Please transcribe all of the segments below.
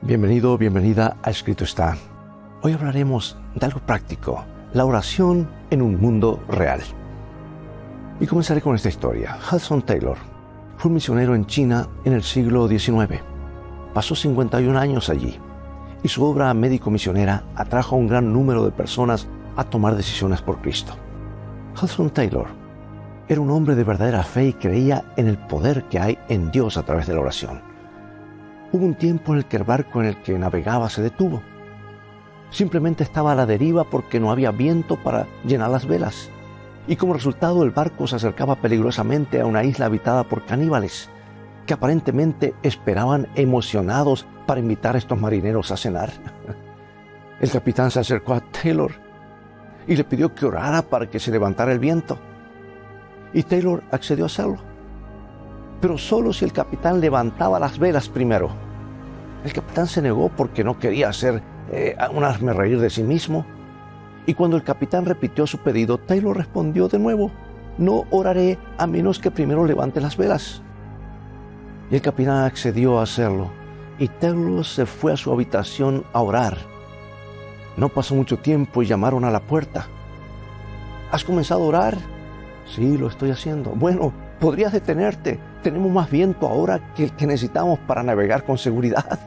Bienvenido, bienvenida a Escrito está. Hoy hablaremos de algo práctico, la oración en un mundo real. Y comenzaré con esta historia. Hudson Taylor fue un misionero en China en el siglo XIX. Pasó 51 años allí y su obra médico-misionera atrajo a un gran número de personas a tomar decisiones por Cristo. Hudson Taylor era un hombre de verdadera fe y creía en el poder que hay en Dios a través de la oración. Hubo un tiempo en el que el barco en el que navegaba se detuvo. Simplemente estaba a la deriva porque no había viento para llenar las velas. Y como resultado el barco se acercaba peligrosamente a una isla habitada por caníbales, que aparentemente esperaban emocionados para invitar a estos marineros a cenar. El capitán se acercó a Taylor y le pidió que orara para que se levantara el viento. Y Taylor accedió a hacerlo pero solo si el capitán levantaba las velas primero. El capitán se negó porque no quería hacer eh, un hazme reír de sí mismo. Y cuando el capitán repitió su pedido, Taylor respondió de nuevo, no oraré a menos que primero levante las velas. Y el capitán accedió a hacerlo, y Taylor se fue a su habitación a orar. No pasó mucho tiempo y llamaron a la puerta. ¿Has comenzado a orar? Sí, lo estoy haciendo. Bueno, podrías detenerte. Tenemos más viento ahora que el que necesitamos para navegar con seguridad.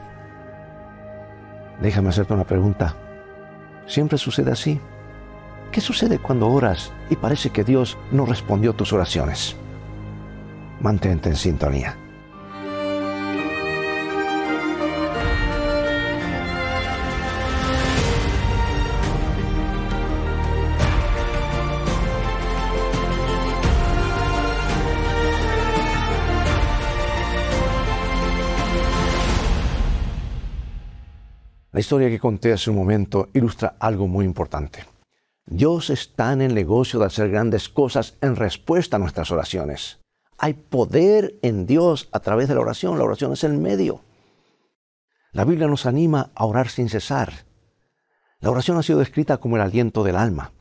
Déjame hacerte una pregunta. ¿Siempre sucede así? ¿Qué sucede cuando oras y parece que Dios no respondió tus oraciones? Mantente en sintonía. Historia que conté hace un momento ilustra algo muy importante. Dios está en el negocio de hacer grandes cosas en respuesta a nuestras oraciones. Hay poder en Dios a través de la oración. La oración es el medio. La Biblia nos anima a orar sin cesar. La oración ha sido descrita como el aliento del alma.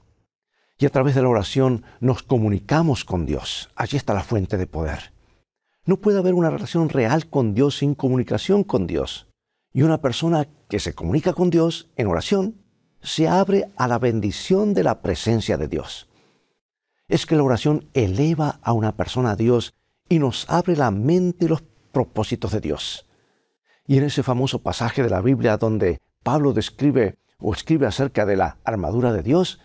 Y a través de la oración nos comunicamos con Dios. Allí está la fuente de poder. No puede haber una relación real con Dios sin comunicación con Dios. Y una persona que se comunica con Dios en oración se abre a la bendición de la presencia de Dios. Es que la oración eleva a una persona a Dios y nos abre la mente y los propósitos de Dios. Y en ese famoso pasaje de la Biblia donde Pablo describe o escribe acerca de la armadura de Dios,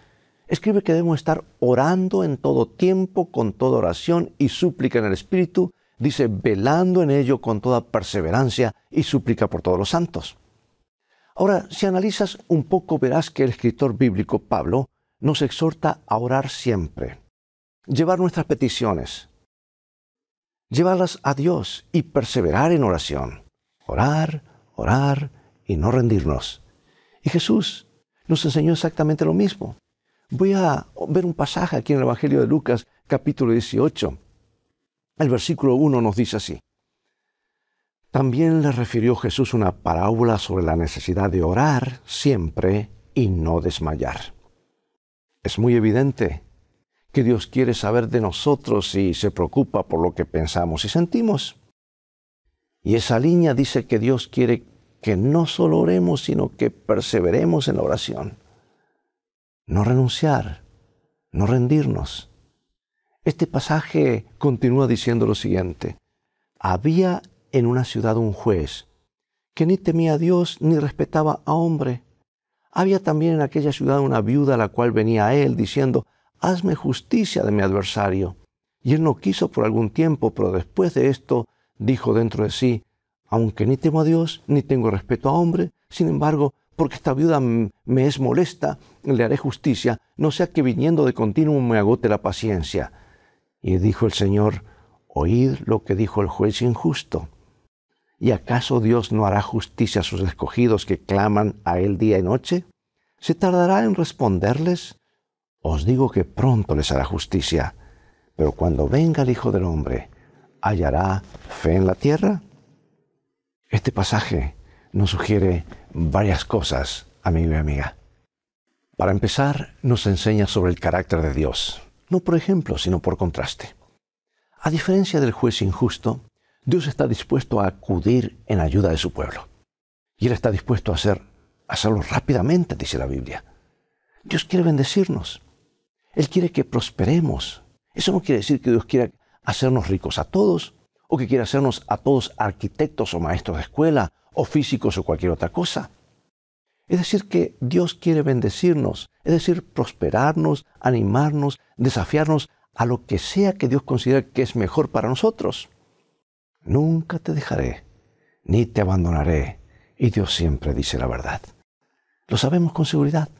escribe que debemos estar orando en todo tiempo con toda oración y súplica en el Espíritu dice, velando en ello con toda perseverancia y súplica por todos los santos. Ahora, si analizas un poco, verás que el escritor bíblico Pablo nos exhorta a orar siempre, llevar nuestras peticiones, llevarlas a Dios y perseverar en oración. Orar, orar y no rendirnos. Y Jesús nos enseñó exactamente lo mismo. Voy a ver un pasaje aquí en el Evangelio de Lucas, capítulo 18. El versículo 1 nos dice así. También le refirió Jesús una parábola sobre la necesidad de orar siempre y no desmayar. Es muy evidente que Dios quiere saber de nosotros y se preocupa por lo que pensamos y sentimos. Y esa línea dice que Dios quiere que no solo oremos, sino que perseveremos en la oración. No renunciar, no rendirnos. Este pasaje continúa diciendo lo siguiente. Había en una ciudad un juez que ni temía a Dios ni respetaba a hombre. Había también en aquella ciudad una viuda a la cual venía a él diciendo, Hazme justicia de mi adversario. Y él no quiso por algún tiempo, pero después de esto dijo dentro de sí, aunque ni temo a Dios ni tengo respeto a hombre, sin embargo, porque esta viuda me es molesta, le haré justicia, no sea que viniendo de continuo me agote la paciencia. Y dijo el Señor, oíd lo que dijo el juez injusto. ¿Y acaso Dios no hará justicia a sus escogidos que claman a Él día y noche? ¿Se tardará en responderles? Os digo que pronto les hará justicia. Pero cuando venga el Hijo del Hombre, ¿hallará fe en la tierra? Este pasaje nos sugiere varias cosas, amigo y amiga. Para empezar, nos enseña sobre el carácter de Dios no por ejemplo, sino por contraste. A diferencia del juez injusto, Dios está dispuesto a acudir en ayuda de su pueblo. Y Él está dispuesto a hacer, hacerlo rápidamente, dice la Biblia. Dios quiere bendecirnos. Él quiere que prosperemos. Eso no quiere decir que Dios quiera hacernos ricos a todos o que quiera hacernos a todos arquitectos o maestros de escuela o físicos o cualquier otra cosa. Es decir, que Dios quiere bendecirnos, es decir, prosperarnos, animarnos, desafiarnos a lo que sea que Dios considere que es mejor para nosotros. Nunca te dejaré, ni te abandonaré. Y Dios siempre dice la verdad. Lo sabemos con seguridad.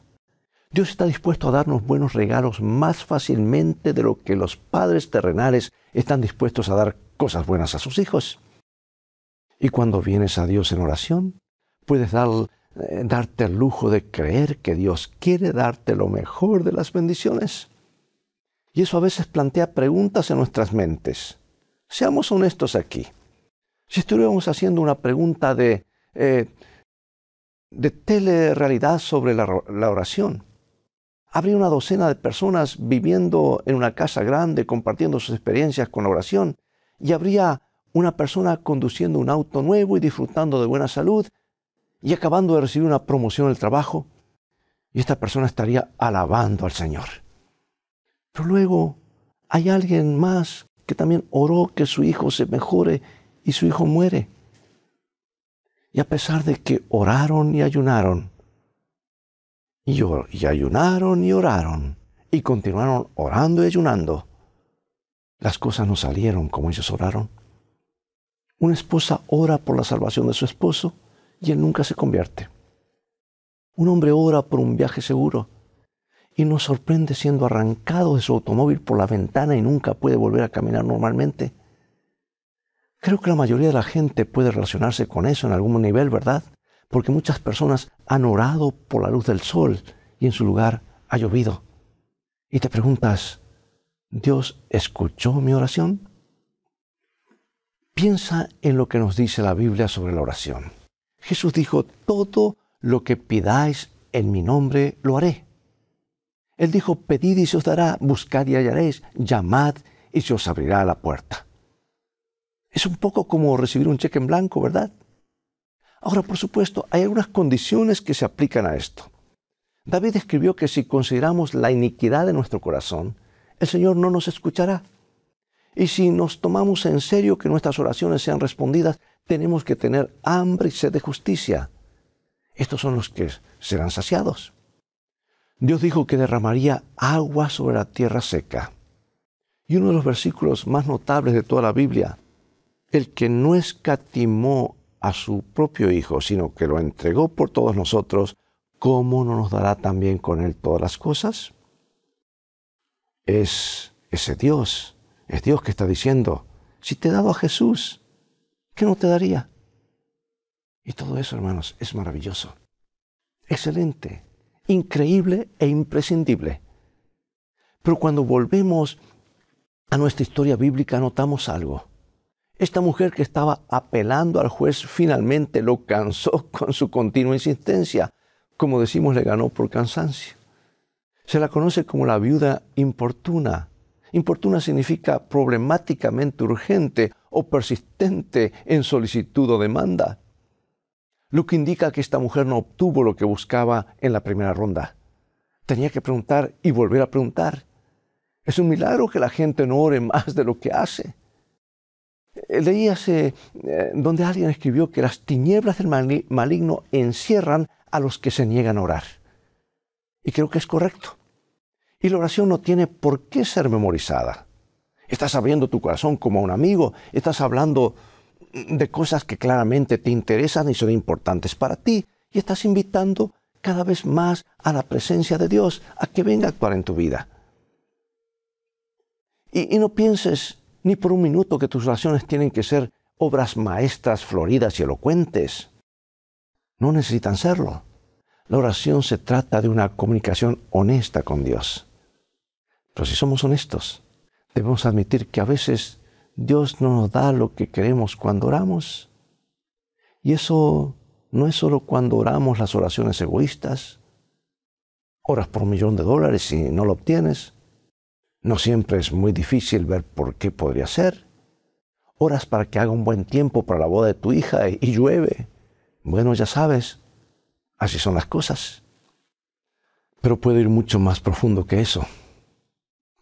Dios está dispuesto a darnos buenos regalos más fácilmente de lo que los padres terrenales están dispuestos a dar cosas buenas a sus hijos. Y cuando vienes a Dios en oración, puedes dar, darte el lujo de creer que Dios quiere darte lo mejor de las bendiciones. Y eso a veces plantea preguntas en nuestras mentes. Seamos honestos aquí. Si estuviéramos haciendo una pregunta de, eh, de telerrealidad sobre la, la oración, habría una docena de personas viviendo en una casa grande, compartiendo sus experiencias con la oración, y habría una persona conduciendo un auto nuevo y disfrutando de buena salud, y acabando de recibir una promoción en el trabajo, y esta persona estaría alabando al Señor. Pero luego hay alguien más que también oró que su hijo se mejore y su hijo muere. Y a pesar de que oraron y ayunaron, y, y ayunaron y oraron, y continuaron orando y ayunando, las cosas no salieron como ellos oraron. Una esposa ora por la salvación de su esposo y él nunca se convierte. Un hombre ora por un viaje seguro y nos sorprende siendo arrancado de su automóvil por la ventana y nunca puede volver a caminar normalmente. Creo que la mayoría de la gente puede relacionarse con eso en algún nivel, ¿verdad? Porque muchas personas han orado por la luz del sol y en su lugar ha llovido. Y te preguntas, ¿Dios escuchó mi oración? Piensa en lo que nos dice la Biblia sobre la oración. Jesús dijo, todo lo que pidáis en mi nombre lo haré. Él dijo, pedid y se os dará, buscad y hallaréis, llamad y se os abrirá la puerta. Es un poco como recibir un cheque en blanco, ¿verdad? Ahora, por supuesto, hay algunas condiciones que se aplican a esto. David escribió que si consideramos la iniquidad de nuestro corazón, el Señor no nos escuchará. Y si nos tomamos en serio que nuestras oraciones sean respondidas, tenemos que tener hambre y sed de justicia. Estos son los que serán saciados. Dios dijo que derramaría agua sobre la tierra seca. Y uno de los versículos más notables de toda la Biblia, el que no escatimó a su propio Hijo, sino que lo entregó por todos nosotros, ¿cómo no nos dará también con él todas las cosas? Es ese Dios, es Dios que está diciendo, si te he dado a Jesús, ¿qué no te daría? Y todo eso, hermanos, es maravilloso. Excelente increíble e imprescindible. Pero cuando volvemos a nuestra historia bíblica notamos algo. Esta mujer que estaba apelando al juez finalmente lo cansó con su continua insistencia. Como decimos, le ganó por cansancio. Se la conoce como la viuda importuna. Importuna significa problemáticamente urgente o persistente en solicitud o demanda lo que indica que esta mujer no obtuvo lo que buscaba en la primera ronda. Tenía que preguntar y volver a preguntar. Es un milagro que la gente no ore más de lo que hace. Eh, Leíase eh, donde alguien escribió que las tinieblas del maligno encierran a los que se niegan a orar. Y creo que es correcto. Y la oración no tiene por qué ser memorizada. Estás abriendo tu corazón como a un amigo, estás hablando de cosas que claramente te interesan y son importantes para ti. Y estás invitando cada vez más a la presencia de Dios, a que venga a actuar en tu vida. Y, y no pienses ni por un minuto que tus oraciones tienen que ser obras maestras, floridas y elocuentes. No necesitan serlo. La oración se trata de una comunicación honesta con Dios. Pero si somos honestos, debemos admitir que a veces Dios no nos da lo que queremos cuando oramos. Y eso no es solo cuando oramos las oraciones egoístas. Oras por un millón de dólares y no lo obtienes. No siempre es muy difícil ver por qué podría ser. Oras para que haga un buen tiempo para la boda de tu hija y llueve. Bueno, ya sabes, así son las cosas. Pero puede ir mucho más profundo que eso.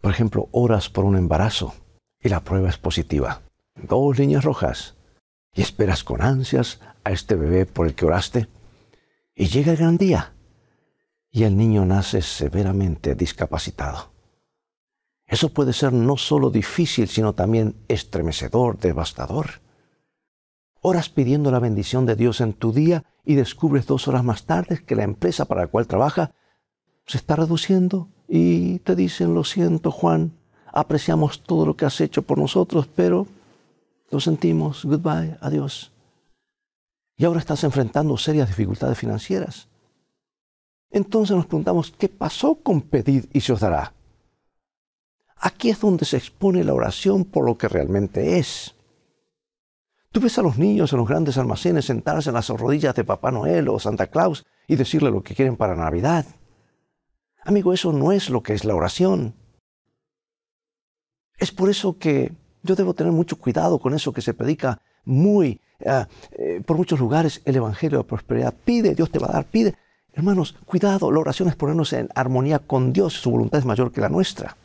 Por ejemplo, oras por un embarazo y la prueba es positiva. Dos líneas rojas. Y esperas con ansias a este bebé por el que oraste. Y llega el gran día. Y el niño nace severamente discapacitado. Eso puede ser no solo difícil, sino también estremecedor, devastador. Oras pidiendo la bendición de Dios en tu día y descubres dos horas más tarde que la empresa para la cual trabaja se está reduciendo y te dicen, lo siento Juan, apreciamos todo lo que has hecho por nosotros, pero lo sentimos, goodbye, adiós. Y ahora estás enfrentando serias dificultades financieras. Entonces nos preguntamos, ¿qué pasó con pedir y se os dará? Aquí es donde se expone la oración por lo que realmente es. Tú ves a los niños en los grandes almacenes sentarse en las rodillas de Papá Noel o Santa Claus y decirle lo que quieren para Navidad. Amigo, eso no es lo que es la oración. Es por eso que yo debo tener mucho cuidado con eso que se predica muy ah, eh, por muchos lugares el Evangelio de prosperidad. Pide, Dios te va a dar, pide. Hermanos, cuidado, la oración es ponernos en armonía con Dios, su voluntad es mayor que la nuestra.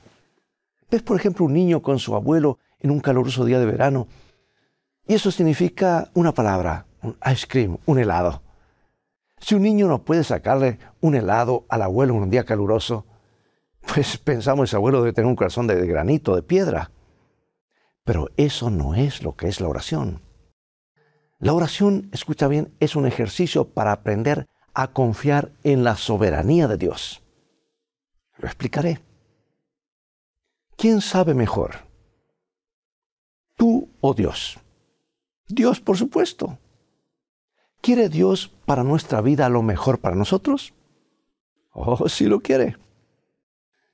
Ves, por ejemplo, un niño con su abuelo en un caluroso día de verano, y eso significa una palabra, un ice cream, un helado. Si un niño no puede sacarle un helado al abuelo en un día caluroso, pues pensamos ese abuelo debe tener un corazón de granito, de piedra. Pero eso no es lo que es la oración. La oración, escucha bien, es un ejercicio para aprender a confiar en la soberanía de Dios. Lo explicaré. ¿Quién sabe mejor? ¿Tú o Dios? Dios, por supuesto. ¿Quiere Dios para nuestra vida lo mejor para nosotros? Oh, sí lo quiere.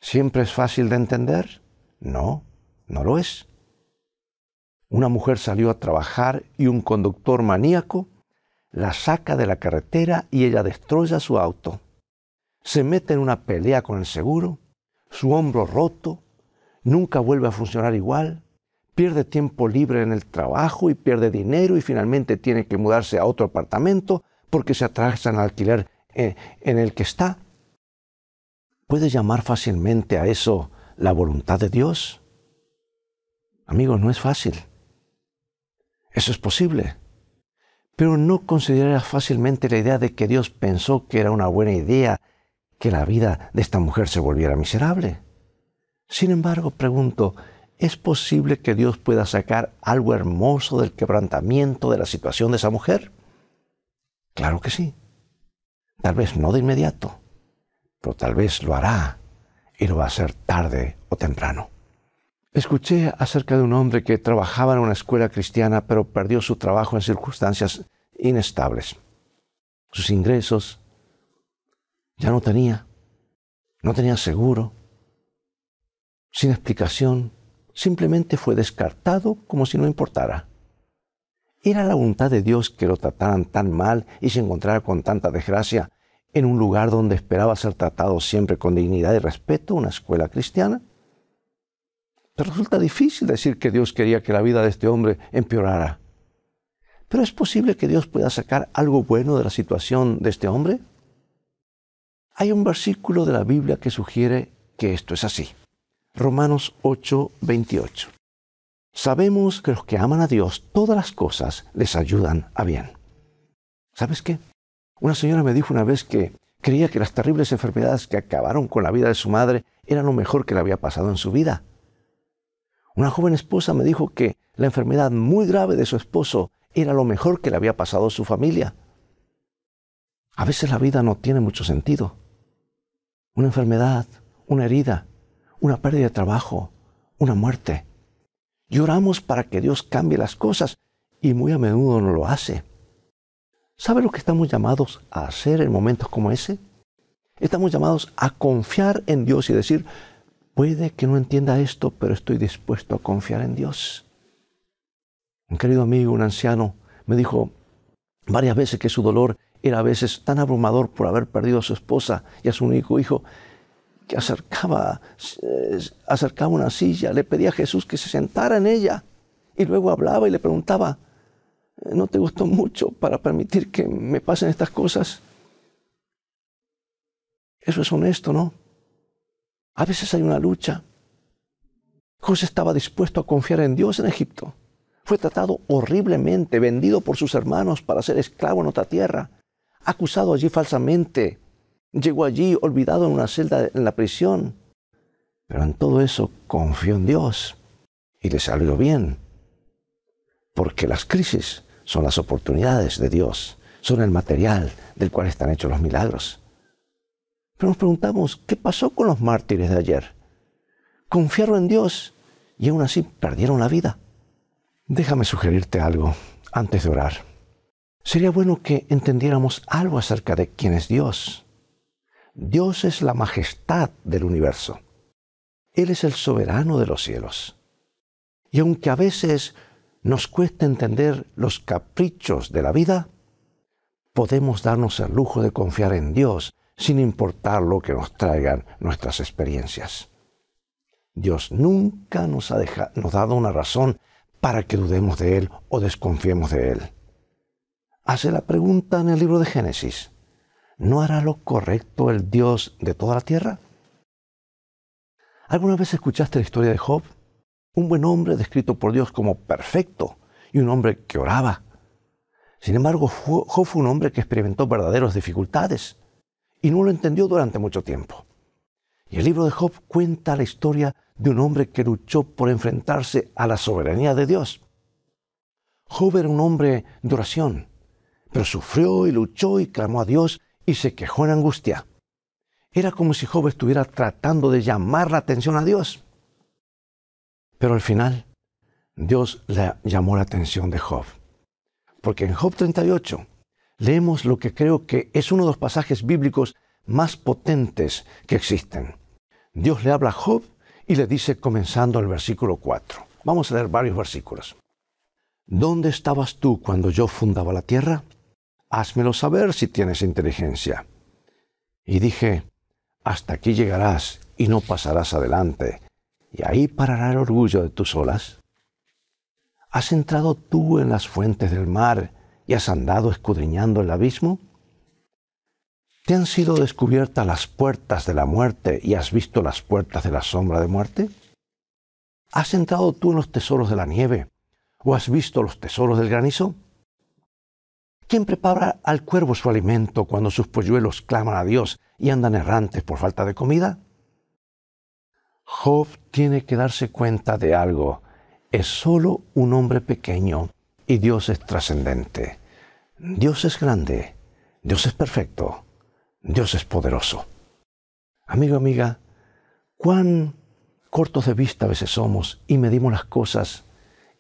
¿Siempre es fácil de entender? No, no lo es. Una mujer salió a trabajar y un conductor maníaco la saca de la carretera y ella destroza su auto. Se mete en una pelea con el seguro, su hombro roto, nunca vuelve a funcionar igual, pierde tiempo libre en el trabajo y pierde dinero y finalmente tiene que mudarse a otro apartamento porque se atrasa en alquiler eh, en el que está. ¿Puede llamar fácilmente a eso la voluntad de Dios? Amigos, no es fácil. Eso es posible. Pero no consideras fácilmente la idea de que Dios pensó que era una buena idea que la vida de esta mujer se volviera miserable. Sin embargo, pregunto, ¿es posible que Dios pueda sacar algo hermoso del quebrantamiento de la situación de esa mujer? Claro que sí. Tal vez no de inmediato, pero tal vez lo hará y lo va a hacer tarde o temprano. Escuché acerca de un hombre que trabajaba en una escuela cristiana pero perdió su trabajo en circunstancias inestables. Sus ingresos ya no tenía, no tenía seguro, sin explicación, simplemente fue descartado como si no importara. ¿Era la voluntad de Dios que lo trataran tan mal y se encontrara con tanta desgracia en un lugar donde esperaba ser tratado siempre con dignidad y respeto, una escuela cristiana? Pero resulta difícil decir que Dios quería que la vida de este hombre empeorara. ¿Pero es posible que Dios pueda sacar algo bueno de la situación de este hombre? Hay un versículo de la Biblia que sugiere que esto es así. Romanos 8, 28. Sabemos que los que aman a Dios, todas las cosas les ayudan a bien. ¿Sabes qué? Una señora me dijo una vez que creía que las terribles enfermedades que acabaron con la vida de su madre eran lo mejor que le había pasado en su vida. Una joven esposa me dijo que la enfermedad muy grave de su esposo era lo mejor que le había pasado a su familia. A veces la vida no tiene mucho sentido. Una enfermedad, una herida, una pérdida de trabajo, una muerte. Lloramos para que Dios cambie las cosas y muy a menudo no lo hace. ¿Sabe lo que estamos llamados a hacer en momentos como ese? Estamos llamados a confiar en Dios y decir, puede que no entienda esto, pero estoy dispuesto a confiar en Dios. Un querido amigo, un anciano, me dijo varias veces que su dolor era a veces tan abrumador por haber perdido a su esposa y a su único hijo, que acercaba, eh, acercaba una silla, le pedía a Jesús que se sentara en ella y luego hablaba y le preguntaba, ¿No te gustó mucho para permitir que me pasen estas cosas? Eso es honesto, ¿no? A veces hay una lucha. José estaba dispuesto a confiar en Dios en Egipto. Fue tratado horriblemente, vendido por sus hermanos para ser esclavo en otra tierra, acusado allí falsamente. Llegó allí olvidado en una celda en la prisión. Pero en todo eso confió en Dios y le salió bien. Porque las crisis son las oportunidades de Dios, son el material del cual están hechos los milagros. Pero nos preguntamos, ¿qué pasó con los mártires de ayer? Confiaron en Dios y aún así perdieron la vida. Déjame sugerirte algo antes de orar. Sería bueno que entendiéramos algo acerca de quién es Dios. Dios es la majestad del universo. Él es el soberano de los cielos. Y aunque a veces nos cuesta entender los caprichos de la vida, podemos darnos el lujo de confiar en Dios sin importar lo que nos traigan nuestras experiencias. Dios nunca nos ha nos dado una razón para que dudemos de Él o desconfiemos de Él. Hace la pregunta en el libro de Génesis, ¿no hará lo correcto el Dios de toda la tierra? ¿Alguna vez escuchaste la historia de Job? un buen hombre descrito por Dios como perfecto y un hombre que oraba. Sin embargo, Job fue un hombre que experimentó verdaderas dificultades y no lo entendió durante mucho tiempo. Y el libro de Job cuenta la historia de un hombre que luchó por enfrentarse a la soberanía de Dios. Job era un hombre de oración, pero sufrió y luchó y clamó a Dios y se quejó en angustia. Era como si Job estuviera tratando de llamar la atención a Dios. Pero al final, Dios le llamó la atención de Job. Porque en Job 38 leemos lo que creo que es uno de los pasajes bíblicos más potentes que existen. Dios le habla a Job y le dice comenzando el versículo 4. Vamos a leer varios versículos. ¿Dónde estabas tú cuando yo fundaba la tierra? Házmelo saber si tienes inteligencia. Y dije, hasta aquí llegarás y no pasarás adelante y ahí parará el orgullo de tus olas. ¿Has entrado tú en las fuentes del mar y has andado escudriñando el abismo? ¿Te han sido descubiertas las puertas de la muerte y has visto las puertas de la sombra de muerte? ¿Has entrado tú en los tesoros de la nieve o has visto los tesoros del granizo? ¿Quién prepara al cuervo su alimento cuando sus polluelos claman a Dios y andan errantes por falta de comida? Job tiene que darse cuenta de algo. Es solo un hombre pequeño y Dios es trascendente. Dios es grande, Dios es perfecto, Dios es poderoso. Amigo, amiga, cuán cortos de vista a veces somos y medimos las cosas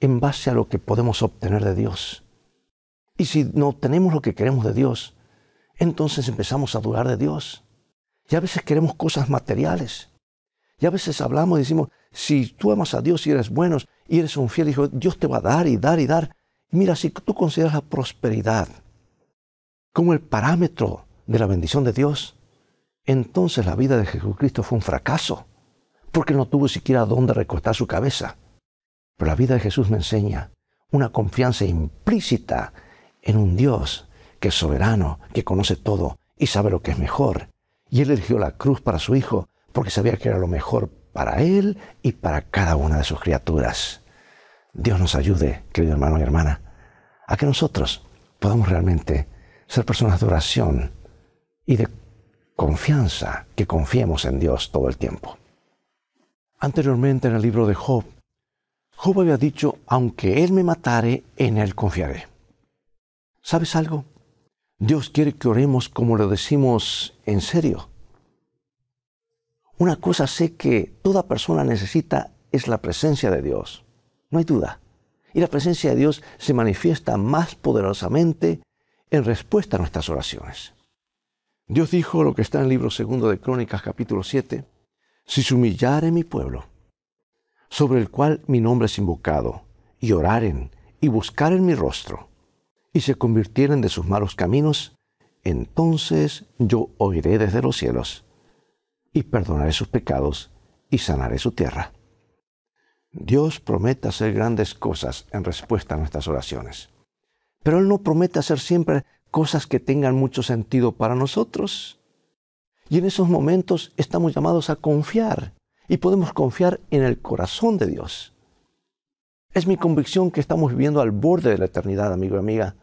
en base a lo que podemos obtener de Dios. Y si no obtenemos lo que queremos de Dios, entonces empezamos a dudar de Dios. Y a veces queremos cosas materiales. Y a veces hablamos y decimos, si tú amas a Dios y eres bueno y eres un fiel hijo, Dios te va a dar y dar y dar. mira, si tú consideras la prosperidad como el parámetro de la bendición de Dios, entonces la vida de Jesucristo fue un fracaso, porque no tuvo siquiera dónde recostar su cabeza. Pero la vida de Jesús me enseña una confianza implícita en un Dios que es soberano, que conoce todo y sabe lo que es mejor. Y Él eligió la cruz para su Hijo porque sabía que era lo mejor para él y para cada una de sus criaturas. Dios nos ayude, querido hermano y hermana, a que nosotros podamos realmente ser personas de oración y de confianza, que confiemos en Dios todo el tiempo. Anteriormente en el libro de Job, Job había dicho, aunque Él me matare, en Él confiaré. ¿Sabes algo? Dios quiere que oremos como lo decimos en serio. Una cosa sé que toda persona necesita es la presencia de Dios. No hay duda. Y la presencia de Dios se manifiesta más poderosamente en respuesta a nuestras oraciones. Dios dijo lo que está en el libro segundo de Crónicas capítulo 7, si se humillare mi pueblo, sobre el cual mi nombre es invocado, y oraren y buscaren mi rostro, y se convirtieren de sus malos caminos, entonces yo oiré desde los cielos y perdonaré sus pecados y sanaré su tierra. Dios promete hacer grandes cosas en respuesta a nuestras oraciones. Pero Él no promete hacer siempre cosas que tengan mucho sentido para nosotros. Y en esos momentos estamos llamados a confiar y podemos confiar en el corazón de Dios. Es mi convicción que estamos viviendo al borde de la eternidad, amigo y amiga.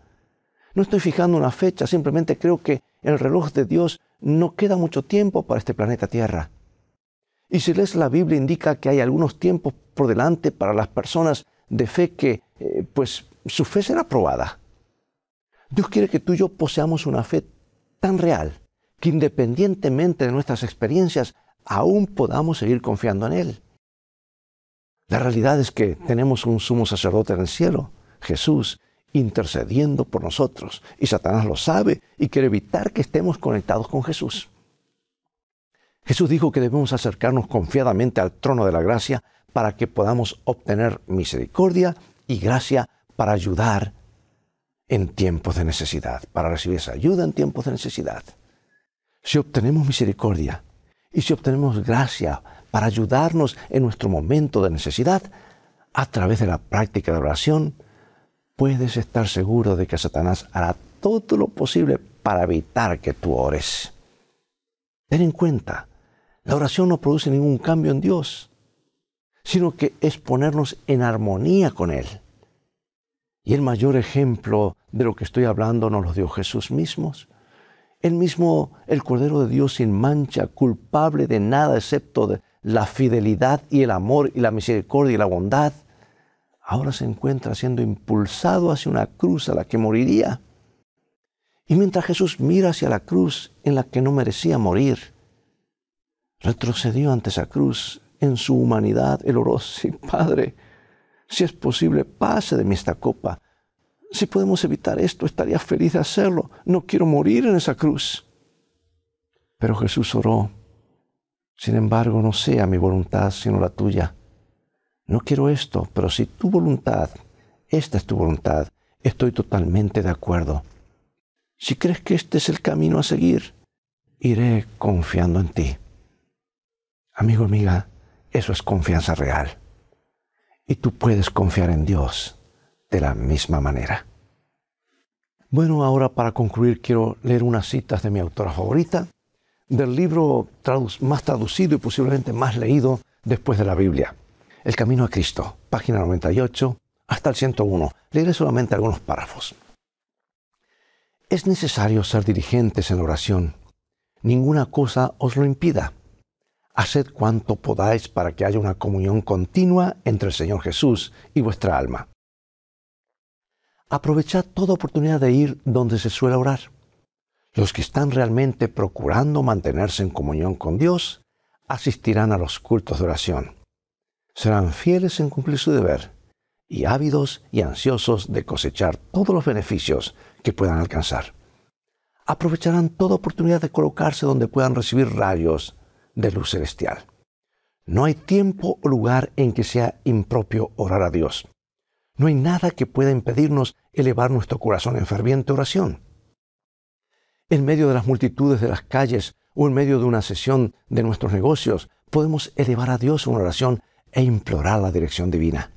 No estoy fijando una fecha, simplemente creo que el reloj de Dios no queda mucho tiempo para este planeta Tierra. Y si lees la Biblia indica que hay algunos tiempos por delante para las personas de fe que, eh, pues, su fe será probada. Dios quiere que tú y yo poseamos una fe tan real que independientemente de nuestras experiencias, aún podamos seguir confiando en Él. La realidad es que tenemos un sumo sacerdote en el cielo, Jesús, intercediendo por nosotros. Y Satanás lo sabe y quiere evitar que estemos conectados con Jesús. Jesús dijo que debemos acercarnos confiadamente al trono de la gracia para que podamos obtener misericordia y gracia para ayudar en tiempos de necesidad, para recibir esa ayuda en tiempos de necesidad. Si obtenemos misericordia y si obtenemos gracia para ayudarnos en nuestro momento de necesidad, a través de la práctica de oración, puedes estar seguro de que Satanás hará todo lo posible para evitar que tú ores. Ten en cuenta, la oración no produce ningún cambio en Dios, sino que es ponernos en armonía con Él. Y el mayor ejemplo de lo que estoy hablando nos lo dio Jesús mismo. Él mismo, el Cordero de Dios sin mancha, culpable de nada excepto de la fidelidad y el amor y la misericordia y la bondad, ahora se encuentra siendo impulsado hacia una cruz a la que moriría. Y mientras Jesús mira hacia la cruz en la que no merecía morir, retrocedió ante esa cruz en su humanidad. Él oró, sí, Padre, si es posible, pase de mí esta copa. Si podemos evitar esto, estaría feliz de hacerlo. No quiero morir en esa cruz. Pero Jesús oró, sin embargo, no sea mi voluntad sino la tuya. No quiero esto, pero si tu voluntad, esta es tu voluntad, estoy totalmente de acuerdo. Si crees que este es el camino a seguir, iré confiando en ti. Amigo, amiga, eso es confianza real. Y tú puedes confiar en Dios de la misma manera. Bueno, ahora para concluir quiero leer unas citas de mi autora favorita, del libro más traducido y posiblemente más leído después de la Biblia, El Camino a Cristo, página 98 hasta el 101. Leeré solamente algunos párrafos. Es necesario ser diligentes en oración. Ninguna cosa os lo impida haced cuanto podáis para que haya una comunión continua entre el Señor Jesús y vuestra alma. Aprovechad toda oportunidad de ir donde se suele orar. Los que están realmente procurando mantenerse en comunión con Dios asistirán a los cultos de oración. Serán fieles en cumplir su deber y ávidos y ansiosos de cosechar todos los beneficios que puedan alcanzar. Aprovecharán toda oportunidad de colocarse donde puedan recibir rayos de luz celestial. No hay tiempo o lugar en que sea impropio orar a Dios. No hay nada que pueda impedirnos elevar nuestro corazón en ferviente oración. En medio de las multitudes de las calles o en medio de una sesión de nuestros negocios, podemos elevar a Dios una oración e implorar la dirección divina.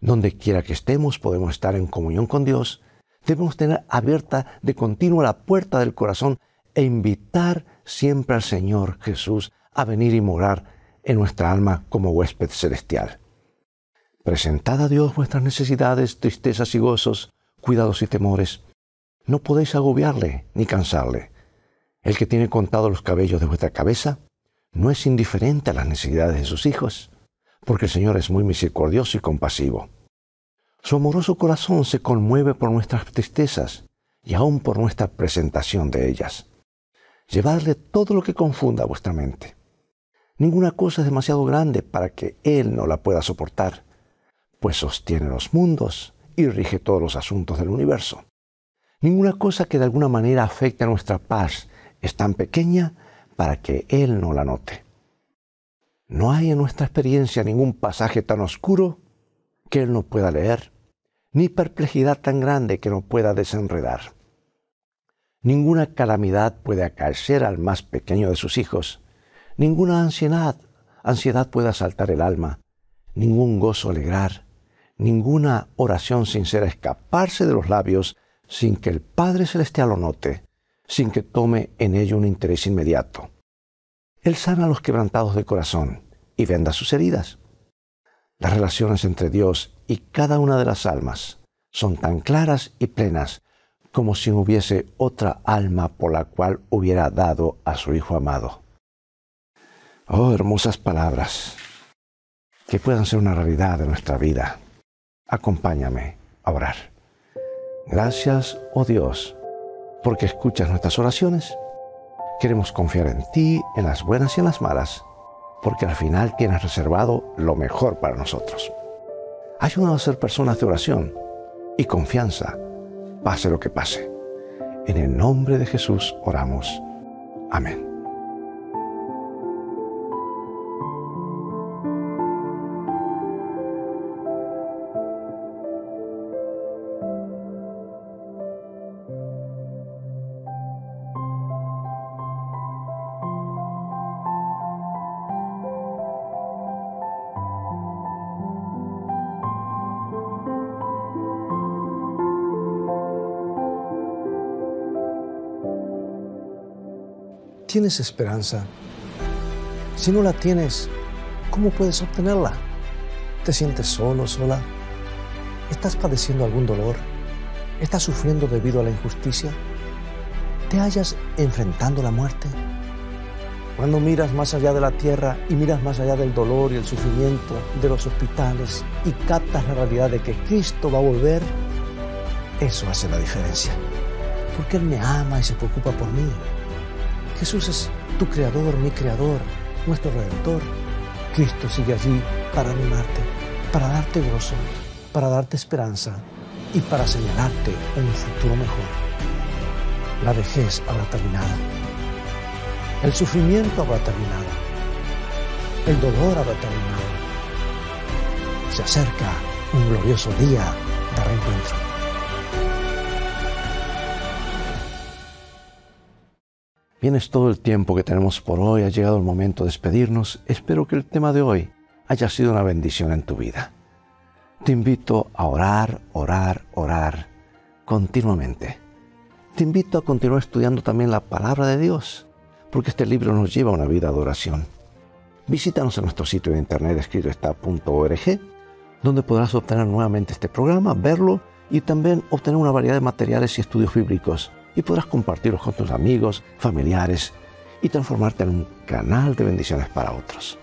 Donde quiera que estemos, podemos estar en comunión con Dios. Debemos tener abierta de continuo la puerta del corazón e invitar siempre al Señor Jesús a venir y morar en nuestra alma como huésped celestial. Presentad a Dios vuestras necesidades, tristezas y gozos, cuidados y temores. No podéis agobiarle ni cansarle. El que tiene contado los cabellos de vuestra cabeza no es indiferente a las necesidades de sus hijos, porque el Señor es muy misericordioso y compasivo. Su amoroso corazón se conmueve por nuestras tristezas y aun por nuestra presentación de ellas. Llevadle todo lo que confunda vuestra mente. Ninguna cosa es demasiado grande para que Él no la pueda soportar, pues sostiene los mundos y rige todos los asuntos del universo. Ninguna cosa que de alguna manera afecte a nuestra paz es tan pequeña para que Él no la note. No hay en nuestra experiencia ningún pasaje tan oscuro que Él no pueda leer, ni perplejidad tan grande que no pueda desenredar. Ninguna calamidad puede acaecer al más pequeño de sus hijos. Ninguna ansiedad, ansiedad puede asaltar el alma. Ningún gozo alegrar. ninguna oración sincera escaparse de los labios sin que el Padre Celestial lo note, sin que tome en ello un interés inmediato. Él sana a los quebrantados de corazón y venda sus heridas. Las relaciones entre Dios y cada una de las almas son tan claras y plenas como si hubiese otra alma por la cual hubiera dado a su Hijo amado. Oh, hermosas palabras, que puedan ser una realidad de nuestra vida. Acompáñame a orar. Gracias, oh Dios, porque escuchas nuestras oraciones. Queremos confiar en ti, en las buenas y en las malas, porque al final tienes reservado lo mejor para nosotros. Ayúdanos a ser personas de oración y confianza, pase lo que pase. En el nombre de Jesús oramos. Amén. Tienes esperanza. Si no la tienes, ¿cómo puedes obtenerla? ¿Te sientes solo, sola? ¿Estás padeciendo algún dolor? ¿Estás sufriendo debido a la injusticia? ¿Te hallas enfrentando la muerte? Cuando miras más allá de la tierra y miras más allá del dolor y el sufrimiento de los hospitales y captas la realidad de que Cristo va a volver, eso hace la diferencia. Porque Él me ama y se preocupa por mí. Jesús es tu creador, mi creador, nuestro redentor. Cristo sigue allí para animarte, para darte gozo, para darte esperanza y para señalarte un futuro mejor. La vejez habrá terminado. El sufrimiento habrá terminado. El dolor habrá terminado. Se acerca un glorioso día de reencuentro. Bien, es todo el tiempo que tenemos por hoy. Ha llegado el momento de despedirnos. Espero que el tema de hoy haya sido una bendición en tu vida. Te invito a orar, orar, orar continuamente. Te invito a continuar estudiando también la palabra de Dios, porque este libro nos lleva a una vida de oración. Visítanos en nuestro sitio de internet escrito está.org, donde podrás obtener nuevamente este programa, verlo y también obtener una variedad de materiales y estudios bíblicos y podrás compartirlos con tus amigos, familiares y transformarte en un canal de bendiciones para otros.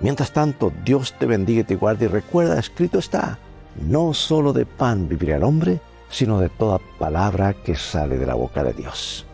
Mientras tanto, Dios te bendiga y te guarde y recuerda, escrito está, no solo de pan vivirá el hombre, sino de toda palabra que sale de la boca de Dios.